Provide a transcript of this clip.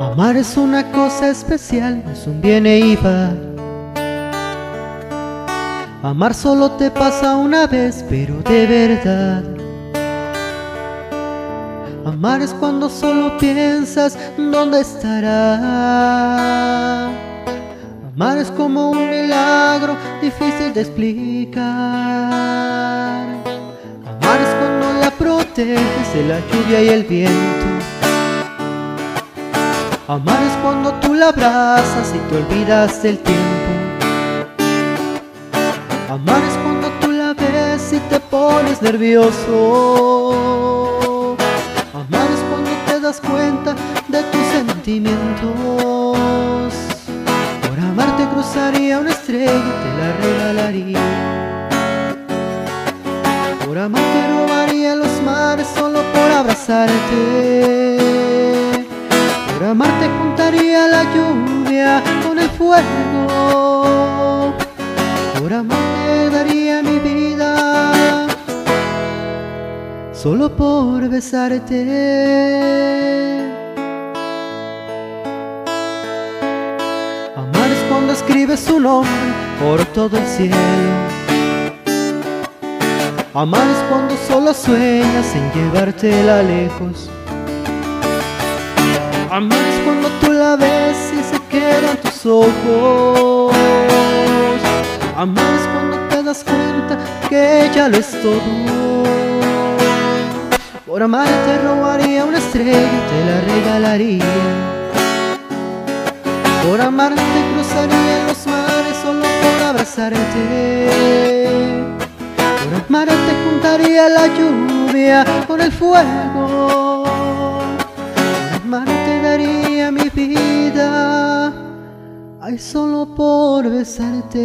Amar es una cosa especial, es un bien y va. Amar solo te pasa una vez, pero de verdad. Amar es cuando solo piensas dónde estará. Amar es como un milagro difícil de explicar. Amar es cuando la proteges de la lluvia y el viento. Amar es cuando tú la abrazas y te olvidas del tiempo. Amar es cuando tú la ves y te pones nervioso. Amar es cuando te das cuenta de tus sentimientos. Por amarte cruzaría una estrella y te la regalaría. Por amarte robaría los mares solo por abrazarte. Por amarte juntaría la lluvia con el fuego. Por amarte daría mi vida. Solo por besarte. Amar es cuando escribes su nombre por todo el cielo. Amar es cuando solo sueñas en llevártela lejos. Amar es cuando tú la ves y se quedan tus ojos. Amar es cuando te das cuenta que ella lo es todo. Por amar te robaría una estrella y te la regalaría. Por amarte cruzaría los mares solo por abrazarte. Por amarte juntaría la lluvia con el fuego. ay solo por besarte.